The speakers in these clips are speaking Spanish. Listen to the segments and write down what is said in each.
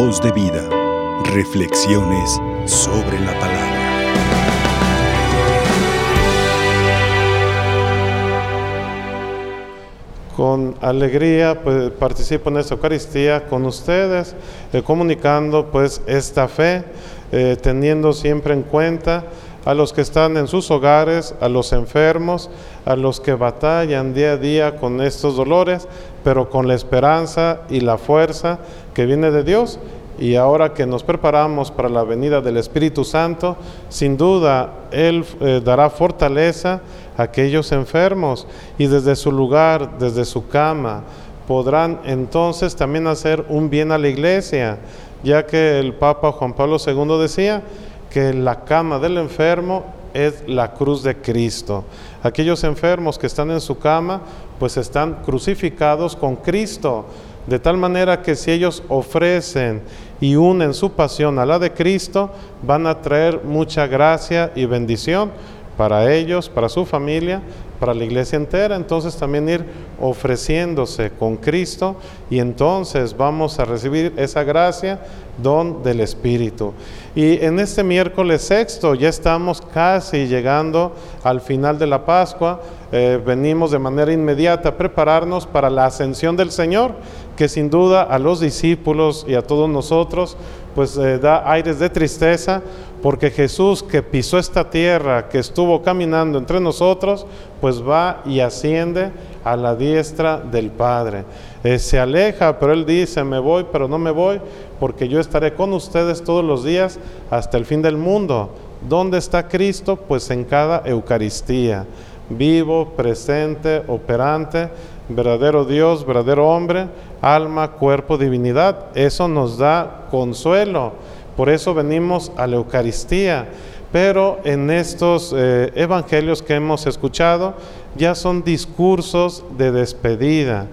Voz de vida. Reflexiones sobre la palabra. Con alegría pues, participo en esta Eucaristía con ustedes, eh, comunicando pues esta fe, eh, teniendo siempre en cuenta a los que están en sus hogares, a los enfermos, a los que batallan día a día con estos dolores, pero con la esperanza y la fuerza que viene de Dios. Y ahora que nos preparamos para la venida del Espíritu Santo, sin duda Él eh, dará fortaleza a aquellos enfermos y desde su lugar, desde su cama, podrán entonces también hacer un bien a la iglesia, ya que el Papa Juan Pablo II decía, que la cama del enfermo es la cruz de Cristo. Aquellos enfermos que están en su cama, pues están crucificados con Cristo, de tal manera que si ellos ofrecen y unen su pasión a la de Cristo, van a traer mucha gracia y bendición para ellos, para su familia, para la iglesia entera. Entonces también ir ofreciéndose con Cristo y entonces vamos a recibir esa gracia, don del Espíritu. Y en este miércoles sexto ya estamos casi llegando al final de la Pascua. Eh, venimos de manera inmediata a prepararnos para la ascensión del Señor, que sin duda a los discípulos y a todos nosotros pues eh, da aires de tristeza, porque Jesús que pisó esta tierra, que estuvo caminando entre nosotros, pues va y asciende a la diestra del Padre. Eh, se aleja, pero Él dice, me voy, pero no me voy, porque yo estaré con ustedes todos los días hasta el fin del mundo. ¿Dónde está Cristo? Pues en cada Eucaristía, vivo, presente, operante, verdadero Dios, verdadero hombre, alma, cuerpo, divinidad. Eso nos da consuelo. Por eso venimos a la Eucaristía. Pero en estos eh, evangelios que hemos escuchado ya son discursos de despedida.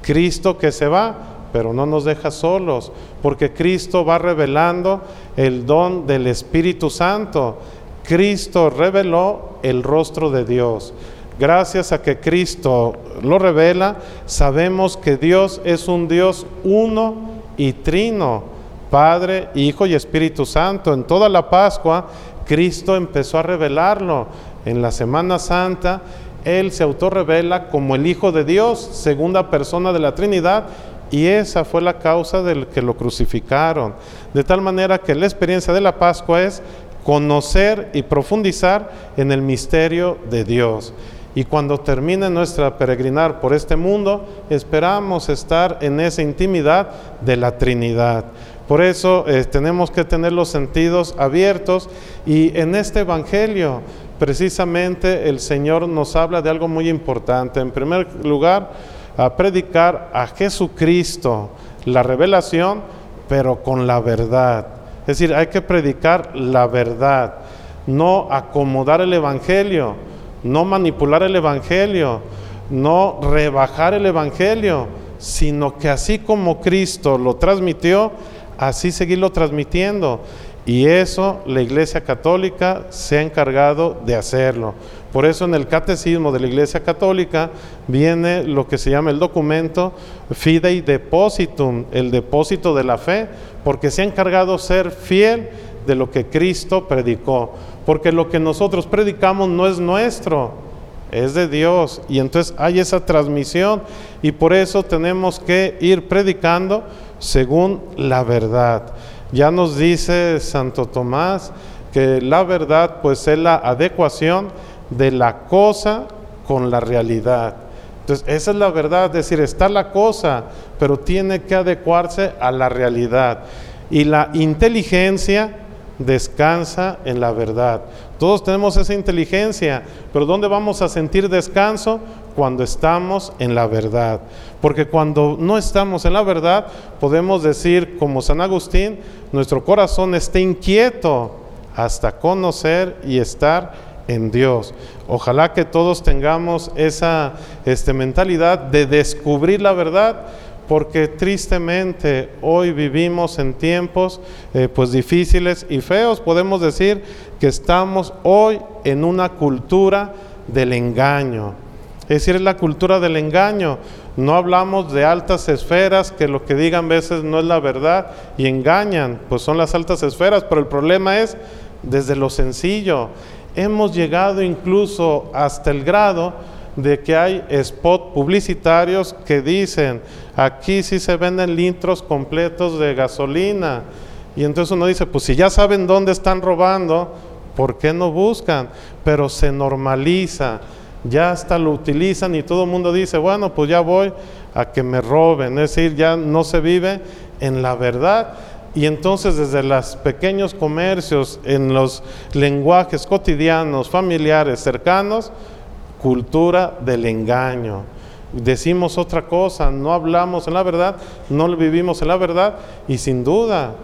Cristo que se va, pero no nos deja solos, porque Cristo va revelando el don del Espíritu Santo. Cristo reveló el rostro de Dios. Gracias a que Cristo lo revela, sabemos que Dios es un Dios uno y trino, Padre, Hijo y Espíritu Santo. En toda la Pascua Cristo empezó a revelarlo. En la Semana Santa, Él se autorrevela como el Hijo de Dios, segunda persona de la Trinidad, y esa fue la causa del que lo crucificaron. De tal manera que la experiencia de la Pascua es conocer y profundizar en el misterio de Dios. Y cuando termine nuestra peregrinar por este mundo, esperamos estar en esa intimidad de la Trinidad. Por eso eh, tenemos que tener los sentidos abiertos y en este Evangelio precisamente el Señor nos habla de algo muy importante. En primer lugar, a predicar a Jesucristo, la revelación, pero con la verdad. Es decir, hay que predicar la verdad, no acomodar el Evangelio, no manipular el Evangelio, no rebajar el Evangelio, sino que así como Cristo lo transmitió, así seguirlo transmitiendo. Y eso la Iglesia Católica se ha encargado de hacerlo. Por eso en el Catecismo de la Iglesia Católica viene lo que se llama el documento Fidei Depositum, el depósito de la fe, porque se ha encargado ser fiel de lo que Cristo predicó. Porque lo que nosotros predicamos no es nuestro, es de Dios. Y entonces hay esa transmisión y por eso tenemos que ir predicando según la verdad. Ya nos dice Santo Tomás que la verdad pues es la adecuación de la cosa con la realidad. Entonces, esa es la verdad, es decir, está la cosa, pero tiene que adecuarse a la realidad. Y la inteligencia descansa en la verdad. Todos tenemos esa inteligencia, pero ¿dónde vamos a sentir descanso? Cuando estamos en la verdad. Porque cuando no estamos en la verdad, podemos decir, como San Agustín, nuestro corazón está inquieto hasta conocer y estar en Dios. Ojalá que todos tengamos esa este, mentalidad de descubrir la verdad porque tristemente hoy vivimos en tiempos eh, pues difíciles y feos. Podemos decir que estamos hoy en una cultura del engaño. Es decir, es la cultura del engaño, No hablamos de altas esferas que lo que digan veces no es la verdad y engañan, pues son las altas esferas, pero el problema es desde lo sencillo. Hemos llegado incluso hasta el grado de que hay spot publicitarios que dicen, aquí sí se venden litros completos de gasolina. Y entonces uno dice, pues si ya saben dónde están robando, ¿por qué no buscan? Pero se normaliza, ya hasta lo utilizan y todo el mundo dice, bueno, pues ya voy a que me roben. Es decir, ya no se vive en la verdad. Y entonces desde los pequeños comercios, en los lenguajes cotidianos, familiares, cercanos, cultura del engaño. Decimos otra cosa, no hablamos en la verdad, no vivimos en la verdad y sin duda,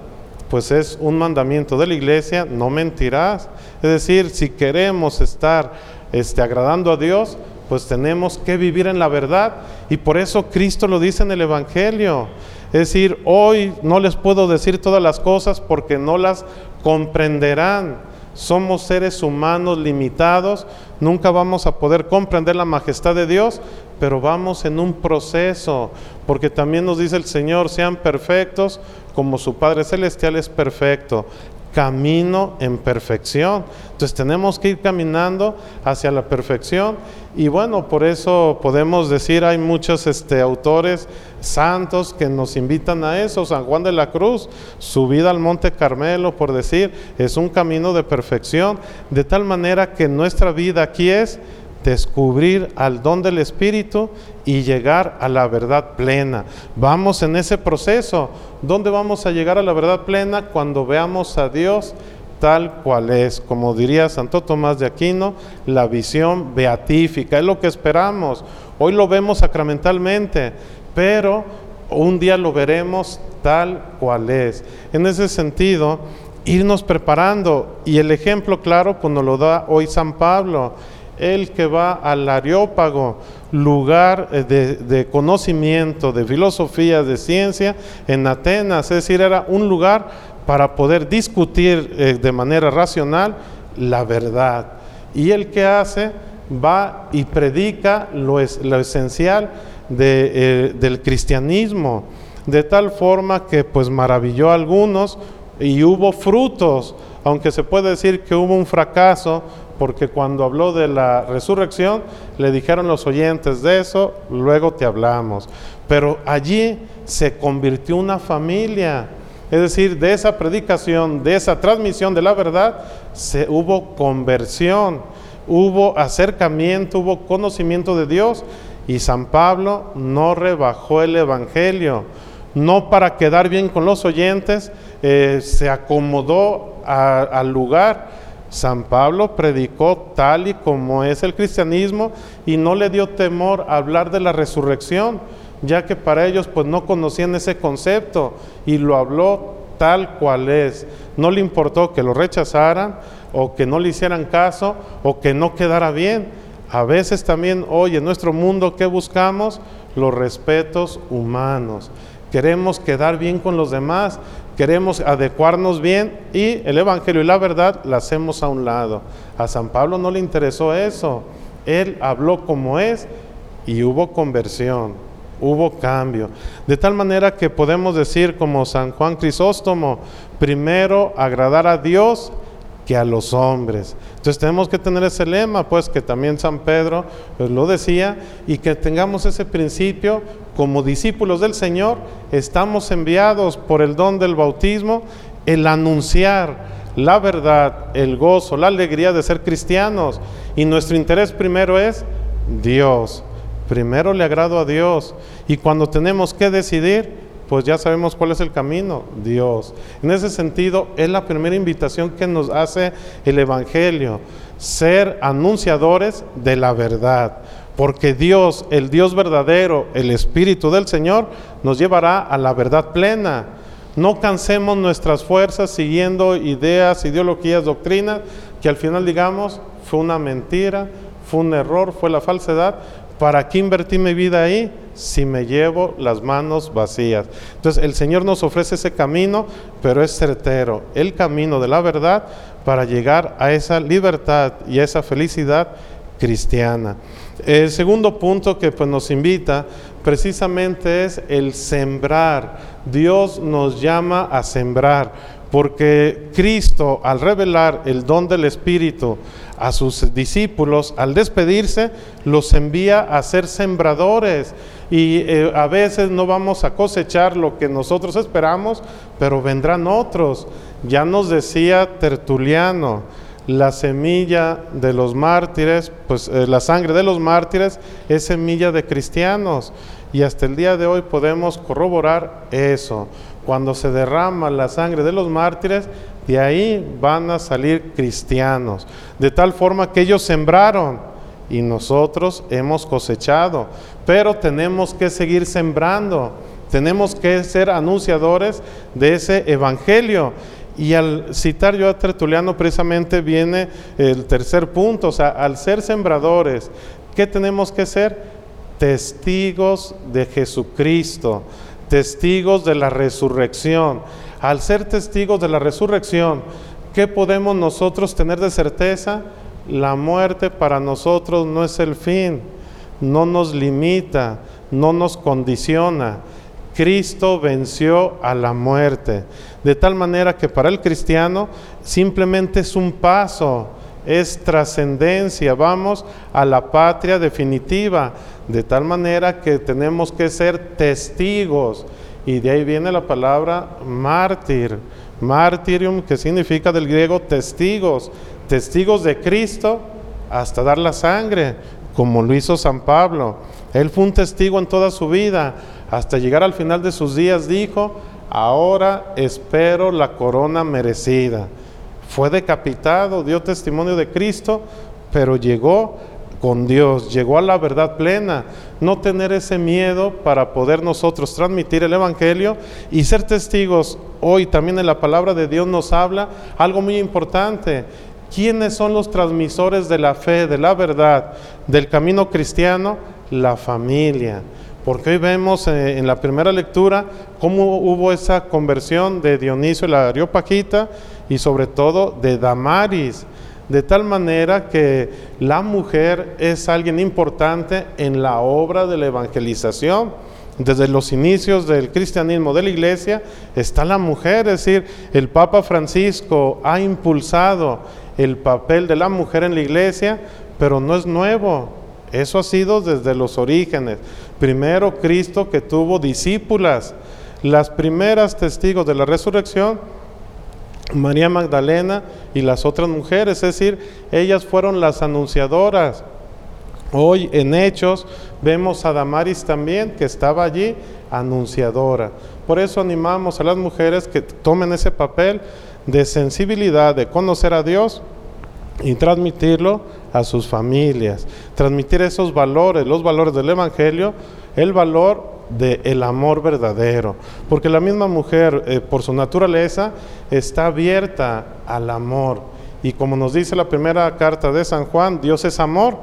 pues es un mandamiento de la iglesia, no mentirás. Es decir, si queremos estar este, agradando a Dios, pues tenemos que vivir en la verdad. Y por eso Cristo lo dice en el Evangelio. Es decir, hoy no les puedo decir todas las cosas porque no las comprenderán. Somos seres humanos limitados, nunca vamos a poder comprender la majestad de Dios, pero vamos en un proceso, porque también nos dice el Señor, sean perfectos como su Padre Celestial es perfecto camino en perfección. Entonces tenemos que ir caminando hacia la perfección y bueno, por eso podemos decir, hay muchos este, autores santos que nos invitan a eso. San Juan de la Cruz, su vida al Monte Carmelo, por decir, es un camino de perfección, de tal manera que nuestra vida aquí es descubrir al don del Espíritu y llegar a la verdad plena. Vamos en ese proceso. ¿Dónde vamos a llegar a la verdad plena? Cuando veamos a Dios tal cual es. Como diría Santo Tomás de Aquino, la visión beatífica. Es lo que esperamos. Hoy lo vemos sacramentalmente, pero un día lo veremos tal cual es. En ese sentido, irnos preparando. Y el ejemplo claro, pues nos lo da hoy San Pablo el que va al Areópago, lugar eh, de, conocimiento, de filosofía, de ciencia, en Atenas, es decir, era un lugar para poder discutir eh, de manera racional la verdad. Y el que hace va y predica lo, esencial eh, del cristianismo, de tal forma que pues maravilló a algunos y hubo frutos, aunque se puede decir que hubo un fracaso, porque cuando habló de la resurrección, le dijeron los oyentes de eso, luego te hablamos. Pero allí se convirtió una familia. Es decir, de esa predicación, de esa transmisión de la verdad, se, hubo conversión, hubo acercamiento, hubo conocimiento de Dios. Y San Pablo no rebajó el Evangelio, no para quedar bien con los oyentes, eh, se acomodó al lugar San Pablo predicó tal y como es el cristianismo y no le dio temor a hablar de la resurrección, ya que para ellos pues no conocían ese concepto y lo habló tal cual es. No le importó que lo rechazaran o que no le hicieran caso o que no quedara bien. A veces también hoy en nuestro mundo, ¿qué buscamos? Los respetos humanos. Queremos quedar bien con los demás, queremos adecuarnos bien y el Evangelio y la verdad la hacemos a un lado. A San Pablo no le interesó eso. Él habló como es y hubo conversión, hubo cambio. De tal manera que podemos decir como San Juan Crisóstomo, primero agradar a Dios que a los hombres. Entonces tenemos que tener ese lema, pues que también San Pedro pues, lo decía, y que tengamos ese principio como discípulos del Señor, estamos enviados por el don del bautismo, el anunciar la verdad, el gozo, la alegría de ser cristianos. Y nuestro interés primero es Dios. Primero le agrado a Dios. Y cuando tenemos que decidir, pues ya sabemos cuál es el camino, Dios. En ese sentido, es la primera invitación que nos hace el Evangelio, ser anunciadores de la verdad. Porque Dios, el Dios verdadero, el Espíritu del Señor, nos llevará a la verdad plena. No cansemos nuestras fuerzas siguiendo ideas, ideologías, doctrinas, que al final digamos, fue una mentira, fue un error, fue la falsedad. ¿Para qué invertí mi vida ahí? si me llevo las manos vacías. Entonces el Señor nos ofrece ese camino, pero es certero, el camino de la verdad para llegar a esa libertad y a esa felicidad cristiana. El segundo punto que pues, nos invita precisamente es el sembrar. Dios nos llama a sembrar, porque Cristo al revelar el don del Espíritu a sus discípulos, al despedirse, los envía a ser sembradores. Y eh, a veces no vamos a cosechar lo que nosotros esperamos, pero vendrán otros. Ya nos decía Tertuliano, la semilla de los mártires, pues eh, la sangre de los mártires es semilla de cristianos. Y hasta el día de hoy podemos corroborar eso. Cuando se derrama la sangre de los mártires, de ahí van a salir cristianos. De tal forma que ellos sembraron y nosotros hemos cosechado. Pero tenemos que seguir sembrando. Tenemos que ser anunciadores de ese evangelio. Y al citar yo a Tertuliano precisamente viene el tercer punto, o sea, al ser sembradores, ¿qué tenemos que ser? Testigos de Jesucristo, testigos de la resurrección. Al ser testigos de la resurrección, ¿qué podemos nosotros tener de certeza? La muerte para nosotros no es el fin, no nos limita, no nos condiciona. Cristo venció a la muerte. De tal manera que para el cristiano simplemente es un paso, es trascendencia, vamos a la patria definitiva, de tal manera que tenemos que ser testigos. Y de ahí viene la palabra mártir, martirium, que significa del griego testigos, testigos de Cristo hasta dar la sangre, como lo hizo San Pablo. Él fue un testigo en toda su vida, hasta llegar al final de sus días dijo, ahora espero la corona merecida. Fue decapitado, dio testimonio de Cristo, pero llegó con Dios, llegó a la verdad plena. No tener ese miedo para poder nosotros transmitir el Evangelio y ser testigos. Hoy también en la palabra de Dios nos habla algo muy importante. ¿Quiénes son los transmisores de la fe, de la verdad, del camino cristiano? La familia. Porque hoy vemos eh, en la primera lectura cómo hubo esa conversión de Dionisio y la Areopagita y sobre todo de Damaris, de tal manera que la mujer es alguien importante en la obra de la evangelización. Desde los inicios del cristianismo de la iglesia está la mujer, es decir, el Papa Francisco ha impulsado el papel de la mujer en la iglesia, pero no es nuevo, eso ha sido desde los orígenes. Primero Cristo que tuvo discípulas. Las primeras testigos de la resurrección, María Magdalena y las otras mujeres, es decir, ellas fueron las anunciadoras. Hoy en Hechos vemos a Damaris también, que estaba allí, anunciadora. Por eso animamos a las mujeres que tomen ese papel de sensibilidad, de conocer a Dios y transmitirlo a sus familias, transmitir esos valores, los valores del Evangelio, el valor del amor verdadero, porque la misma mujer eh, por su naturaleza está abierta al amor. Y como nos dice la primera carta de San Juan, Dios es amor,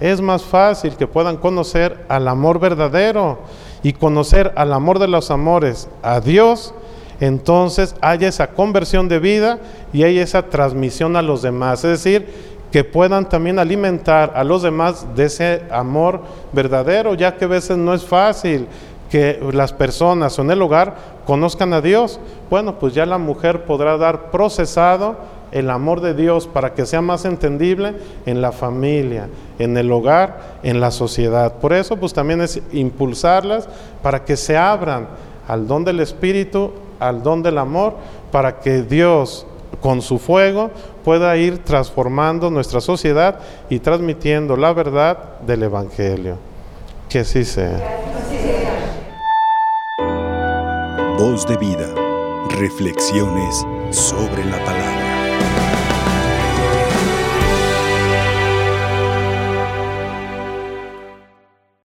es más fácil que puedan conocer al amor verdadero y conocer al amor de los amores, a Dios, entonces haya esa conversión de vida y hay esa transmisión a los demás, es decir, que puedan también alimentar a los demás de ese amor verdadero, ya que a veces no es fácil que las personas o en el hogar conozcan a Dios. Bueno, pues ya la mujer podrá dar procesado el amor de Dios para que sea más entendible en la familia, en el hogar, en la sociedad. Por eso, pues también es impulsarlas para que se abran al don del Espíritu, al don del amor, para que Dios con su fuego pueda ir transformando nuestra sociedad y transmitiendo la verdad del Evangelio. Que así sea. Voz de vida. Reflexiones sobre la palabra.